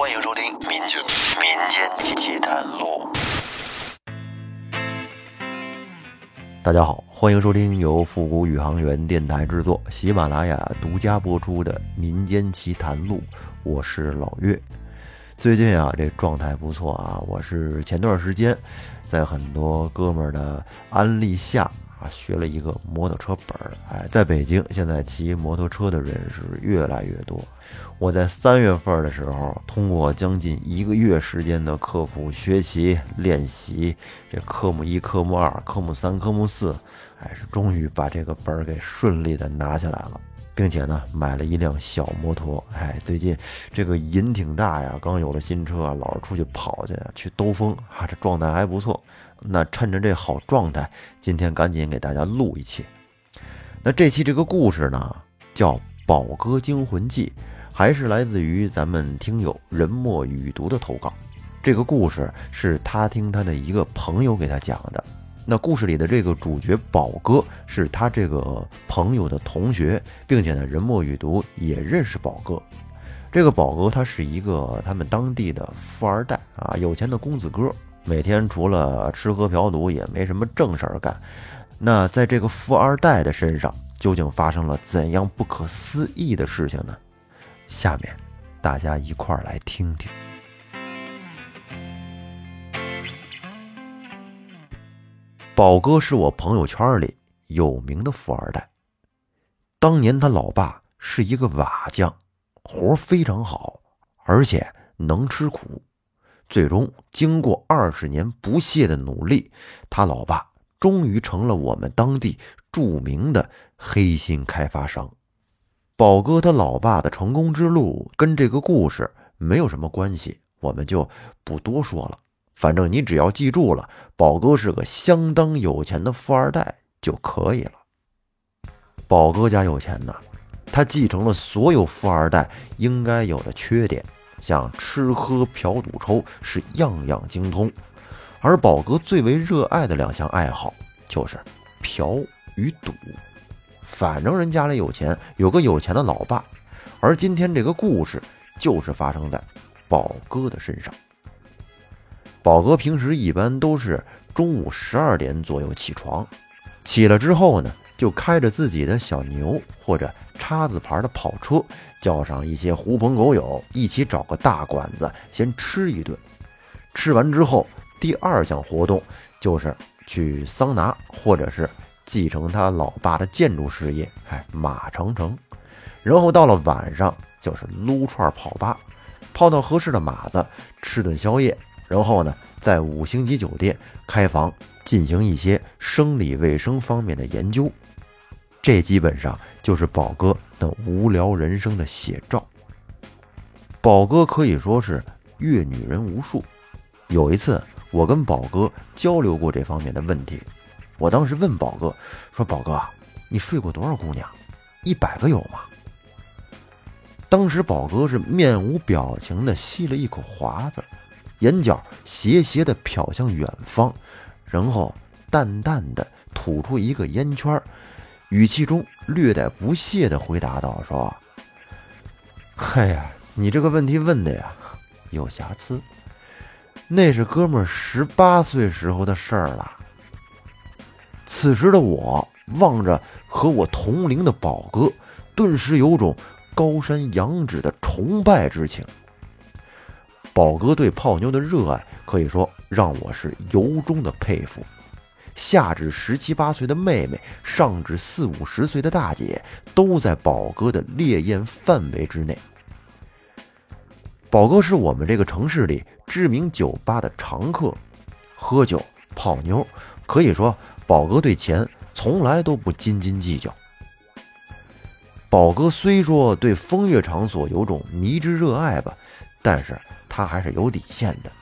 欢迎收听《民间民间奇谈录》。大家好，欢迎收听由复古宇航员电台制作、喜马拉雅独家播出的《民间奇谈录》，我是老岳。最近啊，这状态不错啊，我是前段时间在很多哥们儿的安利下。啊，学了一个摩托车本儿，哎，在北京现在骑摩托车的人是越来越多。我在三月份的时候，通过将近一个月时间的刻苦学习练习，这科目一、科目二、科目三、科目四，哎，是终于把这个本儿给顺利的拿下来了，并且呢，买了一辆小摩托。哎，最近这个瘾挺大呀，刚有了新车，老是出去跑去，去兜风，啊，这状态还不错。那趁着这好状态，今天赶紧给大家录一期。那这期这个故事呢，叫《宝哥惊魂记》，还是来自于咱们听友人墨雨读的投稿。这个故事是他听他的一个朋友给他讲的。那故事里的这个主角宝哥是他这个朋友的同学，并且呢，人墨雨读也认识宝哥。这个宝哥他是一个他们当地的富二代啊，有钱的公子哥。每天除了吃喝嫖赌，也没什么正事儿干。那在这个富二代的身上，究竟发生了怎样不可思议的事情呢？下面大家一块儿来听听。宝哥是我朋友圈里有名的富二代，当年他老爸是一个瓦匠，活非常好，而且能吃苦。最终，经过二十年不懈的努力，他老爸终于成了我们当地著名的黑心开发商。宝哥他老爸的成功之路跟这个故事没有什么关系，我们就不多说了。反正你只要记住了，宝哥是个相当有钱的富二代就可以了。宝哥家有钱呐，他继承了所有富二代应该有的缺点。像吃喝嫖赌抽是样样精通，而宝哥最为热爱的两项爱好就是嫖与赌。反正人家里有钱，有个有钱的老爸。而今天这个故事就是发生在宝哥的身上。宝哥平时一般都是中午十二点左右起床，起了之后呢，就开着自己的小牛或者。叉子牌的跑车，叫上一些狐朋狗友，一起找个大馆子先吃一顿。吃完之后，第二项活动就是去桑拿，或者是继承他老爸的建筑事业，哎，马长城。然后到了晚上，就是撸串跑吧，泡到合适的马子，吃顿宵夜。然后呢，在五星级酒店开房，进行一些生理卫生方面的研究。这基本上就是宝哥那无聊人生的写照。宝哥可以说是阅女人无数。有一次，我跟宝哥交流过这方面的问题。我当时问宝哥说：“宝哥，你睡过多少姑娘？一百个有吗？”当时宝哥是面无表情的吸了一口华子，眼角斜斜的瞟向远方，然后淡淡的吐出一个烟圈。语气中略带不屑地回答道：“说，嗨呀，你这个问题问的呀，有瑕疵。那是哥们儿十八岁时候的事儿了。”此时的我望着和我同龄的宝哥，顿时有种高山仰止的崇拜之情。宝哥对泡妞的热爱，可以说让我是由衷的佩服。下至十七八岁的妹妹，上至四五十岁的大姐，都在宝哥的烈焰范围之内。宝哥是我们这个城市里知名酒吧的常客，喝酒泡妞，可以说宝哥对钱从来都不斤斤计较。宝哥虽说对风月场所有种迷之热爱吧，但是他还是有底线的。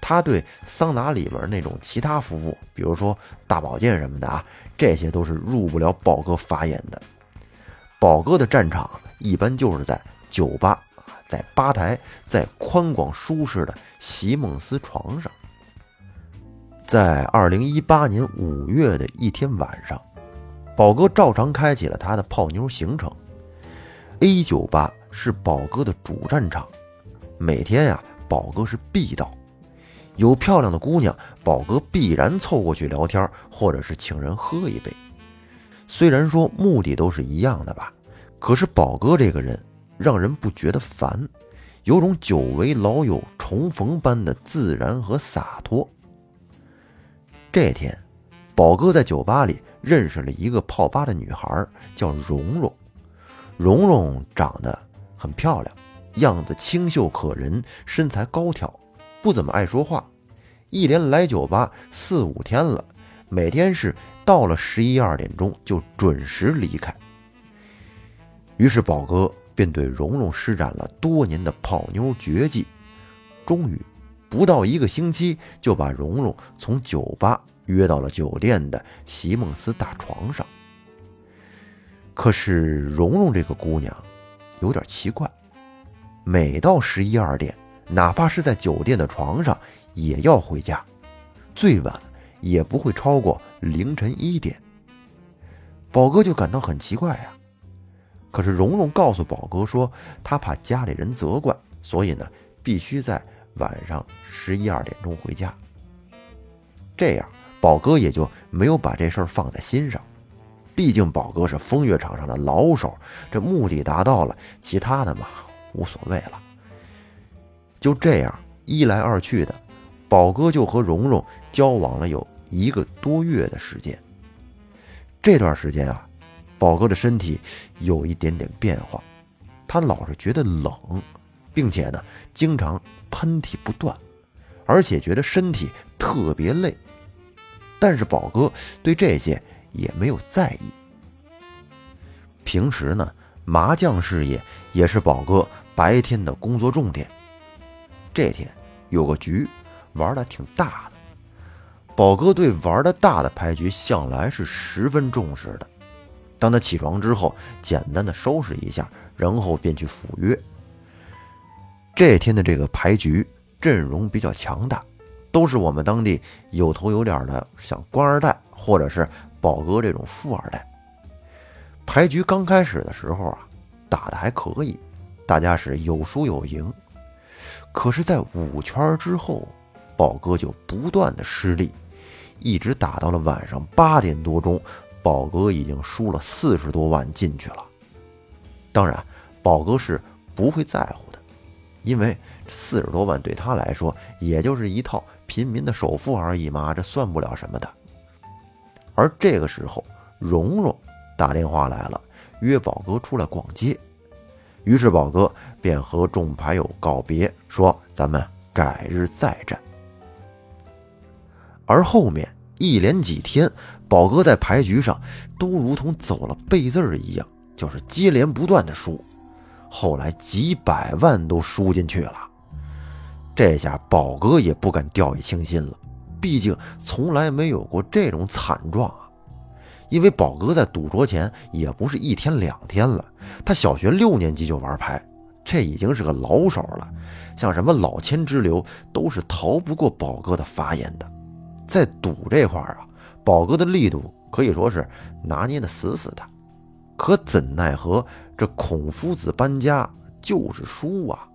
他对桑拿里边那种其他服务，比如说大保健什么的啊，这些都是入不了宝哥法眼的。宝哥的战场一般就是在酒吧，在吧台，在宽广舒适的席梦思床上。在二零一八年五月的一天晚上，宝哥照常开启了他的泡妞行程。A 酒吧是宝哥的主战场。每天呀，宝哥是必到。有漂亮的姑娘，宝哥必然凑过去聊天，或者是请人喝一杯。虽然说目的都是一样的吧，可是宝哥这个人让人不觉得烦，有种久违老友重逢般的自然和洒脱。这天，宝哥在酒吧里认识了一个泡吧的女孩，叫蓉蓉。蓉蓉长得很漂亮，样子清秀可人，身材高挑。不怎么爱说话，一连来酒吧四五天了，每天是到了十一二点钟就准时离开。于是宝哥便对蓉蓉施展了多年的泡妞绝技，终于不到一个星期就把蓉蓉从酒吧约到了酒店的席梦思大床上。可是蓉蓉这个姑娘有点奇怪，每到十一二点。哪怕是在酒店的床上，也要回家，最晚也不会超过凌晨一点。宝哥就感到很奇怪呀。可是蓉蓉告诉宝哥说，她怕家里人责怪，所以呢，必须在晚上十一二点钟回家。这样，宝哥也就没有把这事儿放在心上。毕竟宝哥是风月场上的老手，这目的达到了，其他的嘛无所谓了。就这样一来二去的，宝哥就和蓉蓉交往了有一个多月的时间。这段时间啊，宝哥的身体有一点点变化，他老是觉得冷，并且呢经常喷嚏不断，而且觉得身体特别累。但是宝哥对这些也没有在意。平时呢，麻将事业也是宝哥白天的工作重点。这天有个局玩的挺大的，宝哥对玩的大的牌局向来是十分重视的。当他起床之后，简单的收拾一下，然后便去赴约。这天的这个牌局阵容比较强大，都是我们当地有头有脸的，像官二代或者是宝哥这种富二代。牌局刚开始的时候啊，打的还可以，大家是有输有赢。可是，在五圈之后，宝哥就不断的失利，一直打到了晚上八点多钟，宝哥已经输了四十多万进去了。当然，宝哥是不会在乎的，因为四十多万对他来说也就是一套平民的首付而已嘛，这算不了什么的。而这个时候，蓉蓉打电话来了，约宝哥出来逛街。于是宝哥便和众牌友告别，说：“咱们改日再战。”而后面一连几天，宝哥在牌局上都如同走了背字儿一样，就是接连不断的输，后来几百万都输进去了。这下宝哥也不敢掉以轻心了，毕竟从来没有过这种惨状啊。因为宝哥在赌桌前也不是一天两天了，他小学六年级就玩牌，这已经是个老手了。像什么老千之流，都是逃不过宝哥的法眼的。在赌这块儿啊，宝哥的力度可以说是拿捏的死死的。可怎奈何这孔夫子搬家就是输啊！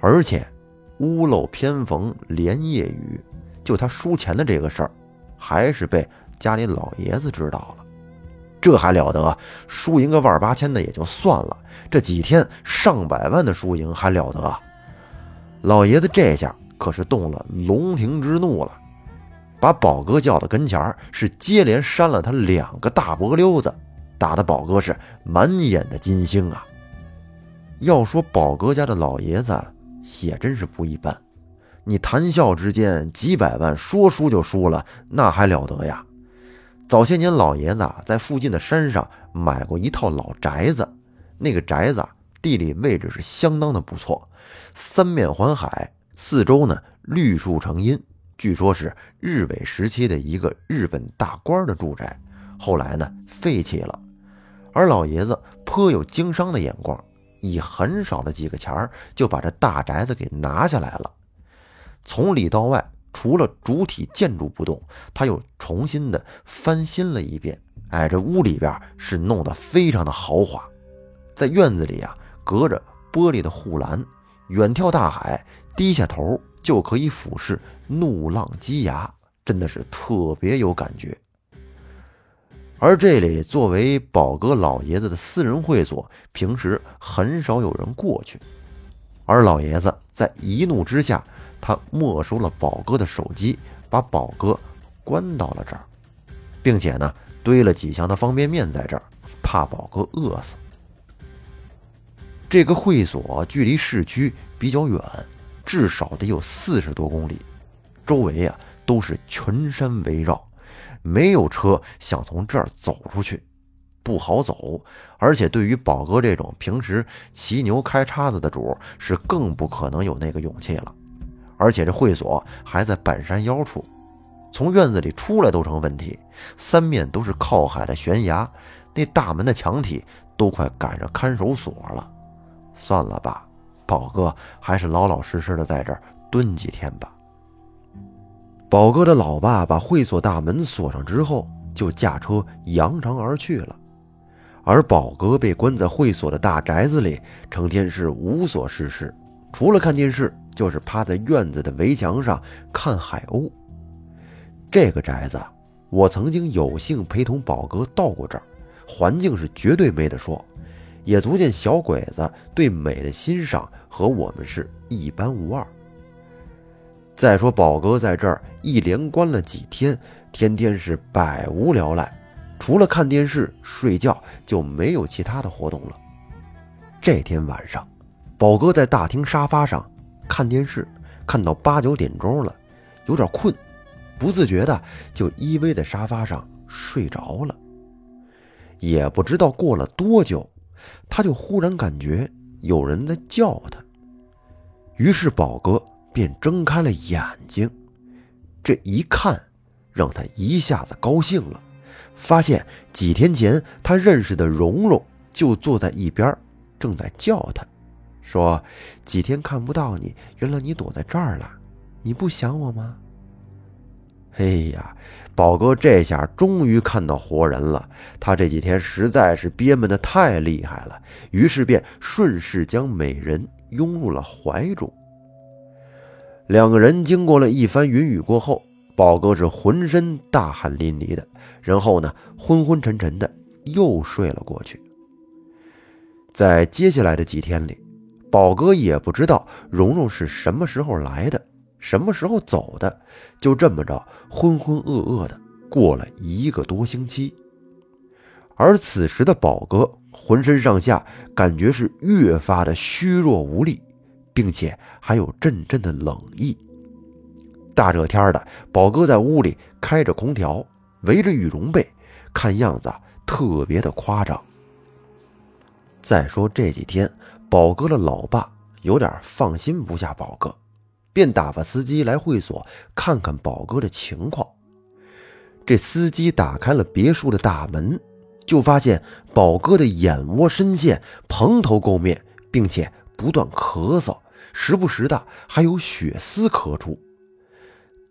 而且屋漏偏逢连夜雨，就他输钱的这个事儿，还是被。家里老爷子知道了，这还了得？输赢个万八千的也就算了，这几天上百万的输赢还了得？老爷子这下可是动了龙庭之怒了，把宝哥叫到跟前是接连扇了他两个大脖溜子，打得宝哥是满眼的金星啊！要说宝哥家的老爷子也真是不一般，你谈笑之间几百万说输就输了，那还了得呀？早些年，老爷子啊在附近的山上买过一套老宅子，那个宅子地理位置是相当的不错，三面环海，四周呢绿树成荫，据说是日伪时期的一个日本大官的住宅，后来呢废弃了。而老爷子颇有经商的眼光，以很少的几个钱儿就把这大宅子给拿下来了，从里到外。除了主体建筑不动，他又重新的翻新了一遍。哎，这屋里边是弄得非常的豪华，在院子里啊，隔着玻璃的护栏，远眺大海，低下头就可以俯视怒浪击崖，真的是特别有感觉。而这里作为宝哥老爷子的私人会所，平时很少有人过去。而老爷子在一怒之下，他没收了宝哥的手机，把宝哥关到了这儿，并且呢堆了几箱的方便面在这儿，怕宝哥饿死。这个会所距离市区比较远，至少得有四十多公里，周围啊都是群山围绕，没有车想从这儿走出去。不好走，而且对于宝哥这种平时骑牛开叉子的主，是更不可能有那个勇气了。而且这会所还在半山腰处，从院子里出来都成问题。三面都是靠海的悬崖，那大门的墙体都快赶上看守所了。算了吧，宝哥还是老老实实的在这儿蹲几天吧。宝哥的老爸把会所大门锁上之后，就驾车扬长而去了。而宝哥被关在会所的大宅子里，成天是无所事事，除了看电视，就是趴在院子的围墙上看海鸥。这个宅子，我曾经有幸陪同宝哥到过这儿，环境是绝对没得说，也足见小鬼子对美的欣赏和我们是一般无二。再说宝哥在这儿一连关了几天，天天是百无聊赖。除了看电视、睡觉，就没有其他的活动了。这天晚上，宝哥在大厅沙发上看电视，看到八九点钟了，有点困，不自觉的就依偎在沙发上睡着了。也不知道过了多久，他就忽然感觉有人在叫他，于是宝哥便睁开了眼睛。这一看，让他一下子高兴了。发现几天前他认识的蓉蓉就坐在一边，正在叫他，说：“几天看不到你，原来你躲在这儿了，你不想我吗？”哎呀，宝哥这下终于看到活人了。他这几天实在是憋闷的太厉害了，于是便顺势将美人拥入了怀中。两个人经过了一番云雨过后。宝哥是浑身大汗淋漓的，然后呢，昏昏沉沉的又睡了过去。在接下来的几天里，宝哥也不知道蓉蓉是什么时候来的，什么时候走的，就这么着浑浑噩噩的过了一个多星期。而此时的宝哥浑身上下感觉是越发的虚弱无力，并且还有阵阵的冷意。大热天的，宝哥在屋里开着空调，围着羽绒被，看样子特别的夸张。再说这几天，宝哥的老爸有点放心不下宝哥，便打发司机来会所看看宝哥的情况。这司机打开了别墅的大门，就发现宝哥的眼窝深陷，蓬头垢面，并且不断咳嗽，时不时的还有血丝咳出。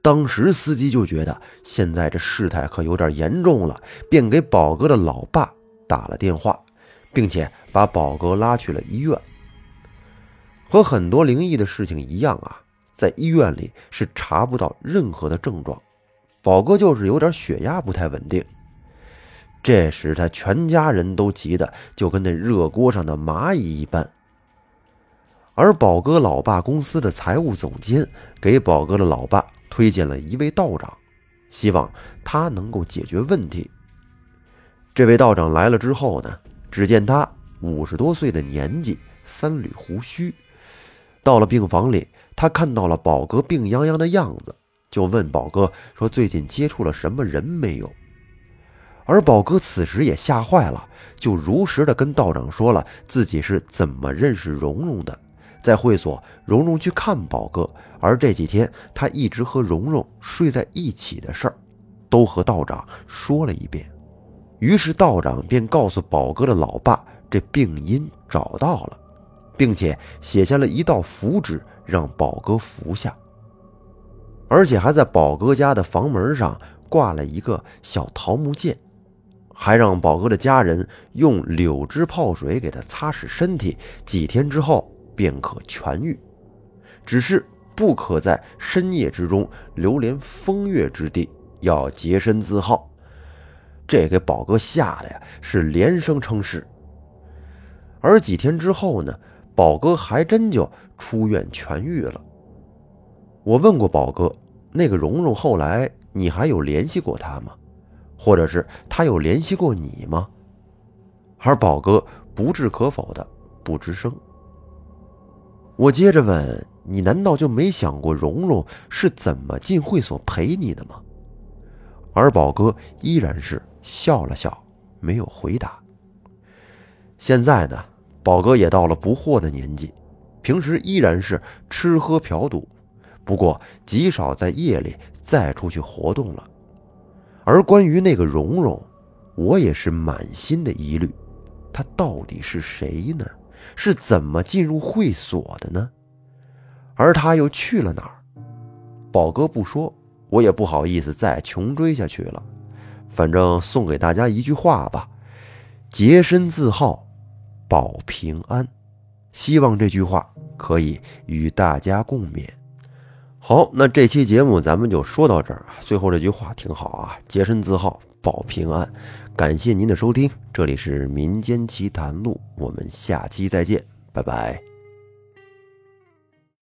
当时司机就觉得现在这事态可有点严重了，便给宝哥的老爸打了电话，并且把宝哥拉去了医院。和很多灵异的事情一样啊，在医院里是查不到任何的症状，宝哥就是有点血压不太稳定。这时他全家人都急得就跟那热锅上的蚂蚁一般。而宝哥老爸公司的财务总监给宝哥的老爸。推荐了一位道长，希望他能够解决问题。这位道长来了之后呢，只见他五十多岁的年纪，三缕胡须。到了病房里，他看到了宝哥病殃殃的样子，就问宝哥说：“最近接触了什么人没有？”而宝哥此时也吓坏了，就如实的跟道长说了自己是怎么认识蓉蓉的。在会所，蓉蓉去看宝哥，而这几天他一直和蓉蓉睡在一起的事儿，都和道长说了一遍。于是道长便告诉宝哥的老爸，这病因找到了，并且写下了一道符纸，让宝哥服下，而且还在宝哥家的房门上挂了一个小桃木剑，还让宝哥的家人用柳枝泡水给他擦拭身体，几天之后。便可痊愈。只是不可在深夜之中流连风月之地，要洁身自好。这给宝哥吓得呀，是连声称是。而几天之后呢，宝哥还真就出院痊愈了。我问过宝哥，那个蓉蓉后来你还有联系过她吗？或者是她有联系过你吗？而宝哥不置可否的不吱声。我接着问你，难道就没想过蓉蓉是怎么进会所陪你的吗？而宝哥依然是。笑了笑，没有回答。现在呢，宝哥也到了不惑的年纪，平时依然是吃喝嫖赌，不过极少在夜里再出去活动了。而关于那个蓉蓉，我也是满心的疑虑，她到底是谁呢？是怎么进入会所的呢？而她又去了哪儿？宝哥不说，我也不好意思再穷追下去了。反正送给大家一句话吧：洁身自好，保平安。希望这句话可以与大家共勉。好，那这期节目咱们就说到这儿最后这句话挺好啊：洁身自好，保平安。感谢您的收听，这里是民间奇谈录，我们下期再见，拜拜。